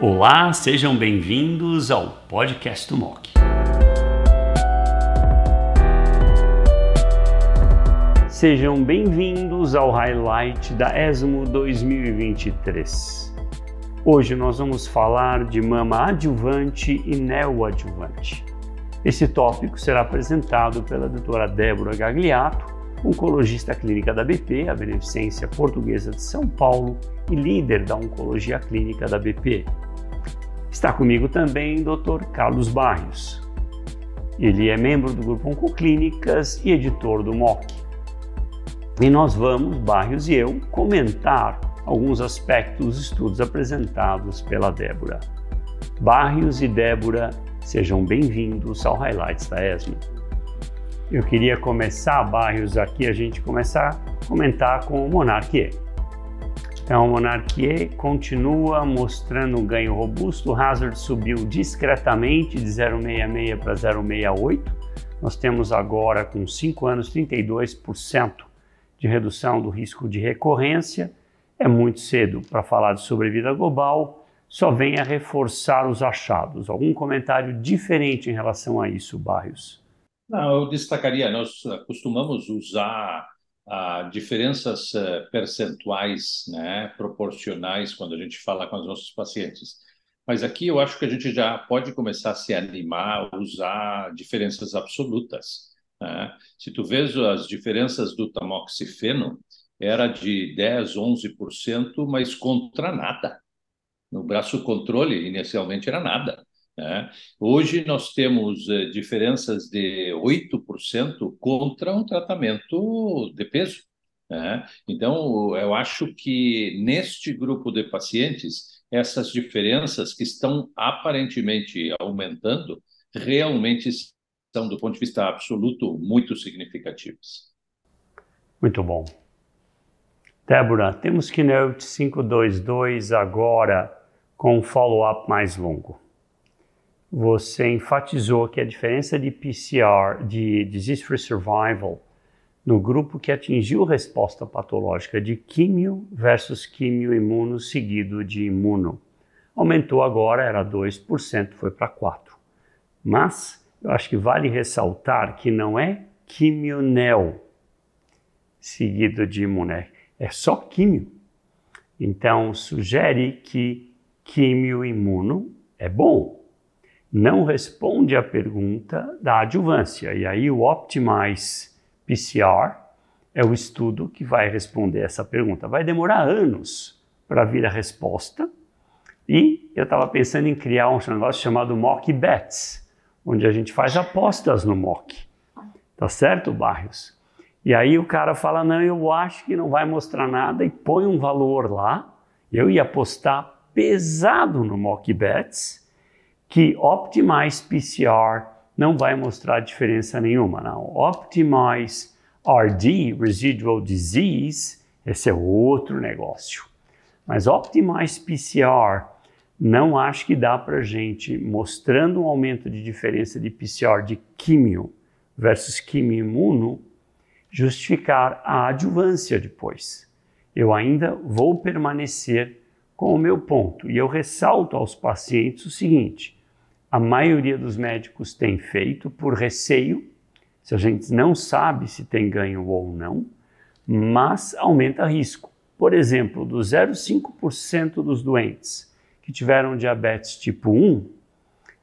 Olá, sejam bem-vindos ao podcast do MOC. Sejam bem-vindos ao highlight da ESMO 2023. Hoje nós vamos falar de mama adjuvante e neoadjuvante. Esse tópico será apresentado pela doutora Débora Gagliato, oncologista clínica da BP, a Beneficência Portuguesa de São Paulo, e líder da oncologia clínica da BP. Está comigo também o Dr. Carlos Barrios. Ele é membro do grupo Oncoclínicas e editor do MOC. E nós vamos, Barrios e eu, comentar alguns aspectos dos estudos apresentados pela Débora. Barrios e Débora, sejam bem-vindos ao Highlights da ESMO. Eu queria começar, Barrios, aqui a gente começar a comentar com o Monarque. Então, o Monarquie continua mostrando um ganho robusto. O hazard subiu discretamente de 0,66 para 0,68. Nós temos agora, com 5 anos, 32% de redução do risco de recorrência. É muito cedo para falar de sobrevida global, só vem a reforçar os achados. Algum comentário diferente em relação a isso, Barrios? Não, eu destacaria, nós costumamos usar a diferenças uh, percentuais, né, proporcionais, quando a gente fala com os nossos pacientes. Mas aqui eu acho que a gente já pode começar a se animar usar diferenças absolutas. Né? Se tu vês as diferenças do tamoxifeno, era de 10, 11%, mas contra nada. No braço controle, inicialmente, era nada. Né? Hoje nós temos eh, diferenças de 8% contra um tratamento de peso. Né? Então, eu acho que neste grupo de pacientes, essas diferenças que estão aparentemente aumentando, realmente são, do ponto de vista absoluto, muito significativas. Muito bom. Débora, temos Keynote 522 agora com um follow-up mais longo você enfatizou que a diferença de PCR, de Disease Free Survival, no grupo que atingiu resposta patológica de químio versus químio imuno seguido de imuno, aumentou agora, era 2%, foi para 4%. Mas eu acho que vale ressaltar que não é quimio-neo seguido de imuno, é só químio. Então, sugere que químio-imuno é bom, não responde à pergunta da adjuvância. E aí o Optimize PCR é o estudo que vai responder essa pergunta. Vai demorar anos para vir a resposta. E eu estava pensando em criar um negócio chamado Mock Bets, onde a gente faz apostas no mock. Tá certo, Barrios? E aí o cara fala: não, eu acho que não vai mostrar nada e põe um valor lá. Eu ia apostar pesado no Mock Bets que Optimize PCR não vai mostrar diferença nenhuma. Não. Optimize RD, Residual Disease, esse é outro negócio. Mas Optimize PCR não acho que dá para gente, mostrando um aumento de diferença de PCR de químio versus químio imuno, justificar a adjuvância depois. Eu ainda vou permanecer com o meu ponto. E eu ressalto aos pacientes o seguinte: a maioria dos médicos tem feito por receio, se a gente não sabe se tem ganho ou não, mas aumenta risco. Por exemplo, dos 0,5% dos doentes que tiveram diabetes tipo 1,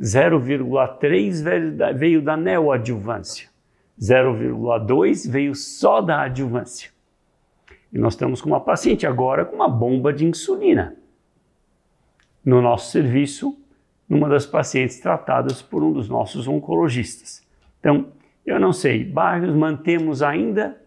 0,3 veio da neoadjuvância, 0,2 veio só da adjuvância. E nós estamos com uma paciente agora com uma bomba de insulina. No nosso serviço, numa das pacientes tratadas por um dos nossos oncologistas. Então, eu não sei, Barrios, mantemos ainda,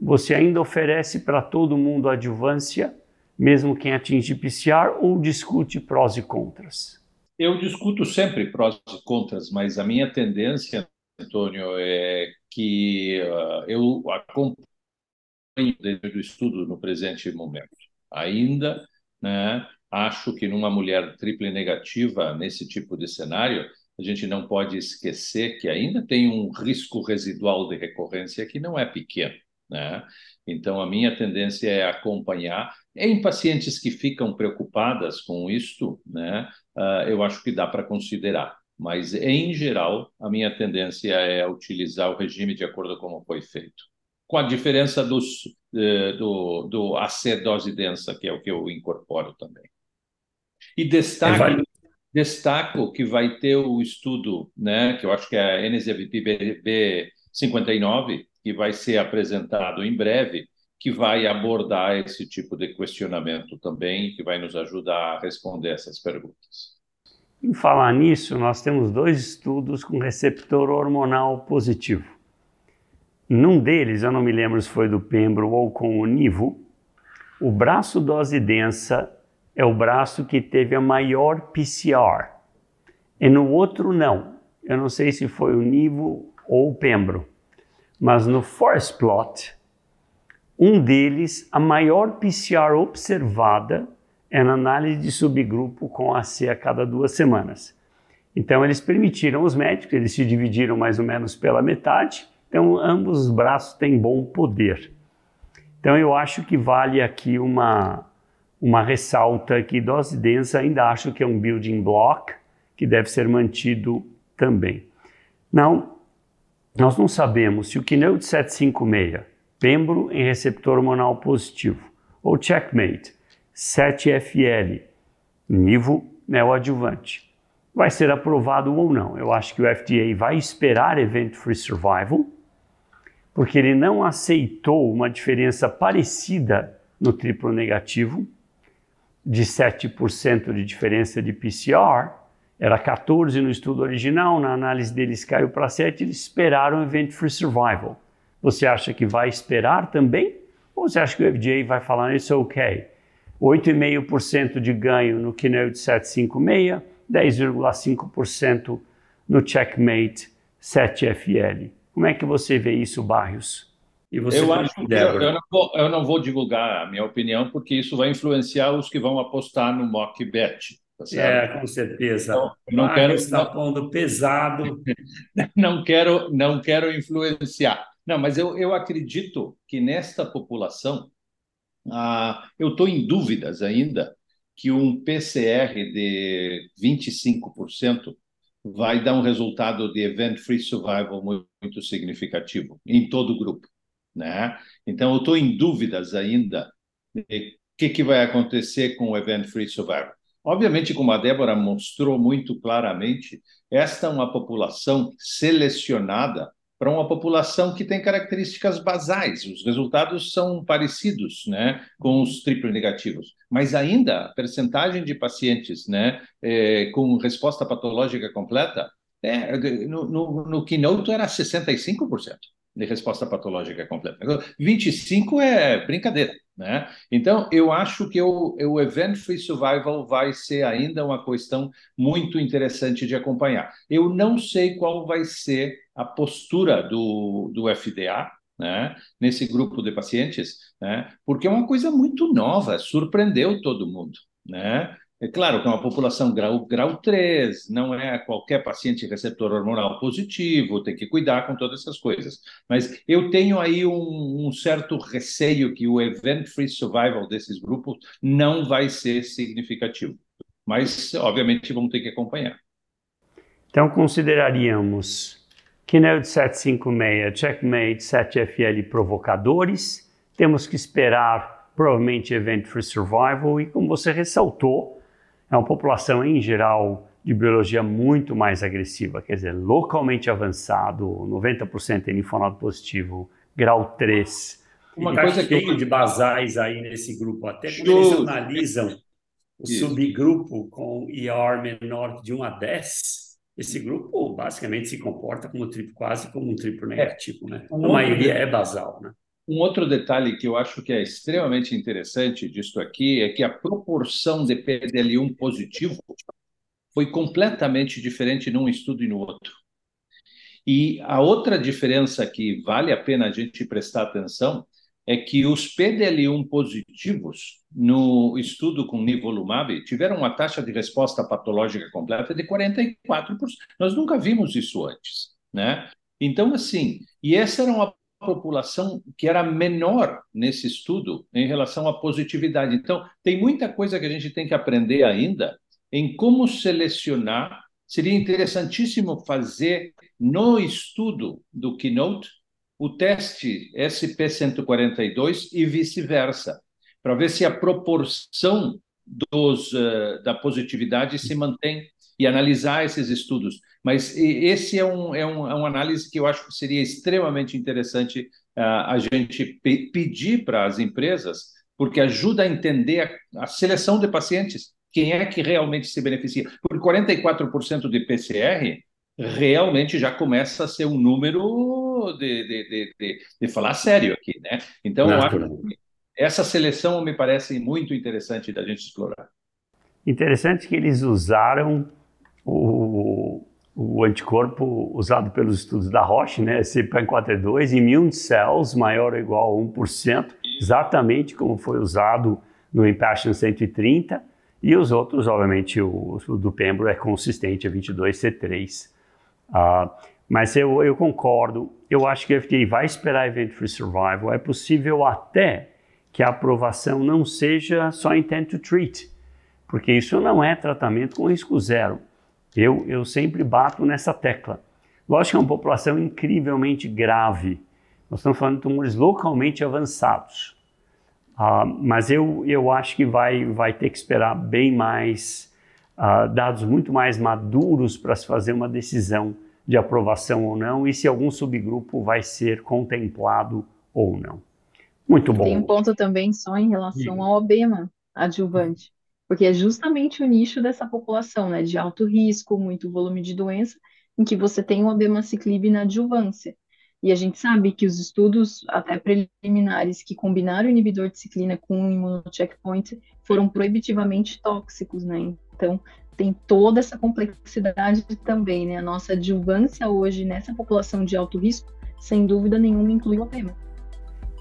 você ainda oferece para todo mundo adjuvância, mesmo quem atinge PCR, ou discute prós e contras? Eu discuto sempre prós e contras, mas a minha tendência, Antônio, é que uh, eu acompanho dentro do estudo no presente momento. Ainda, né, Acho que numa mulher triple negativa, nesse tipo de cenário, a gente não pode esquecer que ainda tem um risco residual de recorrência que não é pequeno. né? Então, a minha tendência é acompanhar. Em pacientes que ficam preocupadas com isto, né, uh, eu acho que dá para considerar. Mas, em geral, a minha tendência é utilizar o regime de acordo com como foi feito. Com a diferença dos, uh, do, do dose densa, que é o que eu incorporo também. E destaco, é, destaco que vai ter o estudo, né, que eu acho que é a NZVP B59, que vai ser apresentado em breve, que vai abordar esse tipo de questionamento também, que vai nos ajudar a responder essas perguntas. Em falar nisso, nós temos dois estudos com receptor hormonal positivo. Num deles, eu não me lembro se foi do Pembro ou com o Nivo, o braço dose densa é o braço que teve a maior PCR. E no outro, não. Eu não sei se foi o Nivo ou o Pembro. Mas no forest plot, um deles, a maior PCR observada é na análise de subgrupo com AC a cada duas semanas. Então, eles permitiram os médicos, eles se dividiram mais ou menos pela metade, então ambos os braços têm bom poder. Então, eu acho que vale aqui uma, uma ressalta que dose densa ainda acho que é um building block que deve ser mantido também. Não, nós não sabemos se o Keynote 756, pembro em receptor hormonal positivo, ou Checkmate 7FL, nivo neoadjuvante, vai ser aprovado ou não. Eu acho que o FDA vai esperar event-free survival, porque ele não aceitou uma diferença parecida no triplo negativo, de 7% de diferença de PCR, era 14 no estudo original, na análise deles caiu para 7, eles esperaram o Event Free Survival. Você acha que vai esperar também? Ou você acha que o FDA vai falar isso ok? 8,5% de ganho no Keynote 756, 10,5% no Checkmate 7FL. Como é que você vê isso, Barrios? Eu acho que eu, eu, não vou, eu, não vou, divulgar a minha opinião, porque isso vai influenciar os que vão apostar no mock bet. Tá é, com certeza. Então, não ah, quero está pondo pesado. não quero, não quero influenciar. Não, mas eu, eu acredito que nesta população, ah, eu estou em dúvidas ainda que um PCR de 25% vai dar um resultado de event-free survival muito, muito significativo em todo o grupo. Né? Então, eu estou em dúvidas ainda de o que, que vai acontecer com o event-free survival. Obviamente, como a Débora mostrou muito claramente, esta é uma população selecionada para uma população que tem características basais. Os resultados são parecidos né, com os triplo negativos, mas ainda a percentagem de pacientes né, é, com resposta patológica completa é, no, no, no Keynote era 65% de resposta patológica completa. 25 é brincadeira. Né? Então, eu acho que o, o Event Free Survival vai ser ainda uma questão muito interessante de acompanhar. Eu não sei qual vai ser a postura do, do FDA, né, nesse grupo de pacientes, né, porque é uma coisa muito nova, surpreendeu todo mundo. Né? É claro que é uma população grau, grau 3, não é qualquer paciente receptor hormonal positivo, tem que cuidar com todas essas coisas. Mas eu tenho aí um, um certo receio que o event-free survival desses grupos não vai ser significativo. Mas, obviamente, vamos ter que acompanhar. Então, consideraríamos Keynote 756, Checkmate 7FL provocadores. Temos que esperar, provavelmente, Event Free Survival. E, como você ressaltou, é uma população, em geral, de biologia muito mais agressiva, quer dizer, localmente avançado, 90% em linfonodo positivo, grau 3. Uma tá coisa que... de basais aí nesse grupo, até quando eles analisam o Isso. subgrupo com IR menor de 1 a 10, esse grupo basicamente se comporta como triplo, quase como um triplo é. negativo, né? A maioria é basal, né? Um outro detalhe que eu acho que é extremamente interessante disso aqui é que a proporção de PDL1 positivo foi completamente diferente num estudo e no outro. E a outra diferença que vale a pena a gente prestar atenção é que os PDL1 positivos no estudo com nivolumab tiveram uma taxa de resposta patológica completa de 44%. Nós nunca vimos isso antes, né? Então, assim, e essa era uma população que era menor nesse estudo em relação à positividade. Então, tem muita coisa que a gente tem que aprender ainda em como selecionar. Seria interessantíssimo fazer no estudo do Keynote o teste SP142 e vice-versa, para ver se a proporção dos, uh, da positividade se mantém e analisar esses estudos. Mas esse é um, é um, é uma análise que eu acho que seria extremamente interessante uh, a gente pe pedir para as empresas, porque ajuda a entender a, a, seleção de pacientes, quem é que realmente se beneficia. Por 44% de PCR, realmente já começa a ser um número de, de, de, de, de falar sério aqui, né? Então, eu acho que essa seleção me parece muito interessante da gente explorar. Interessante que eles usaram o, o anticorpo usado pelos estudos da Roche, né, CPAN42, immune cells maior ou igual a 1%, exatamente como foi usado no Impassion 130, e os outros, obviamente, o, o do Pembro é consistente, é 22C3. Uh, mas eu, eu concordo, eu acho que a FDA vai esperar event-free survival, é possível até que a aprovação não seja só intent to treat, porque isso não é tratamento com risco zero. Eu, eu sempre bato nessa tecla. Lógico que é uma população incrivelmente grave. Nós estamos falando de tumores localmente avançados. Uh, mas eu, eu acho que vai, vai ter que esperar bem mais, uh, dados muito mais maduros para se fazer uma decisão de aprovação ou não e se algum subgrupo vai ser contemplado ou não. Muito bom. Tem um ponto também só em relação ao OBEMA adjuvante porque é justamente o nicho dessa população, né, de alto risco, muito volume de doença, em que você tem o abemaciclib na adjuvância. E a gente sabe que os estudos, até preliminares, que combinaram inibidor de ciclina com imunocheckpoint foram proibitivamente tóxicos, né? Então, tem toda essa complexidade também, né? A nossa adjuvância hoje nessa população de alto risco, sem dúvida nenhuma, inclui o abema.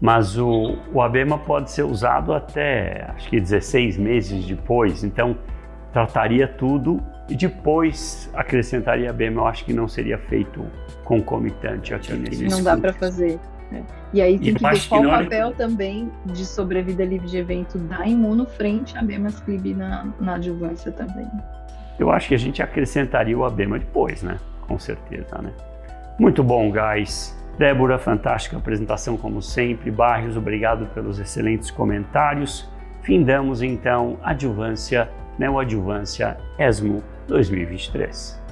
Mas o, o ABEMA pode ser usado até, acho que 16 meses depois, então trataria tudo e depois acrescentaria ABEMA. Eu acho que não seria feito concomitante aqui nesse Não dá para fazer. Né? E aí tem e que ver qual o papel também de sobrevida livre de evento da imuno frente a Bemasclib na, na adjuvância também. Eu acho que a gente acrescentaria o ABEMA depois, né? Com certeza, né? Muito bom, guys. Débora, fantástica apresentação como sempre. Barrios, obrigado pelos excelentes comentários. Findamos então Adjuvância, Neoadjuvância ESMO 2023.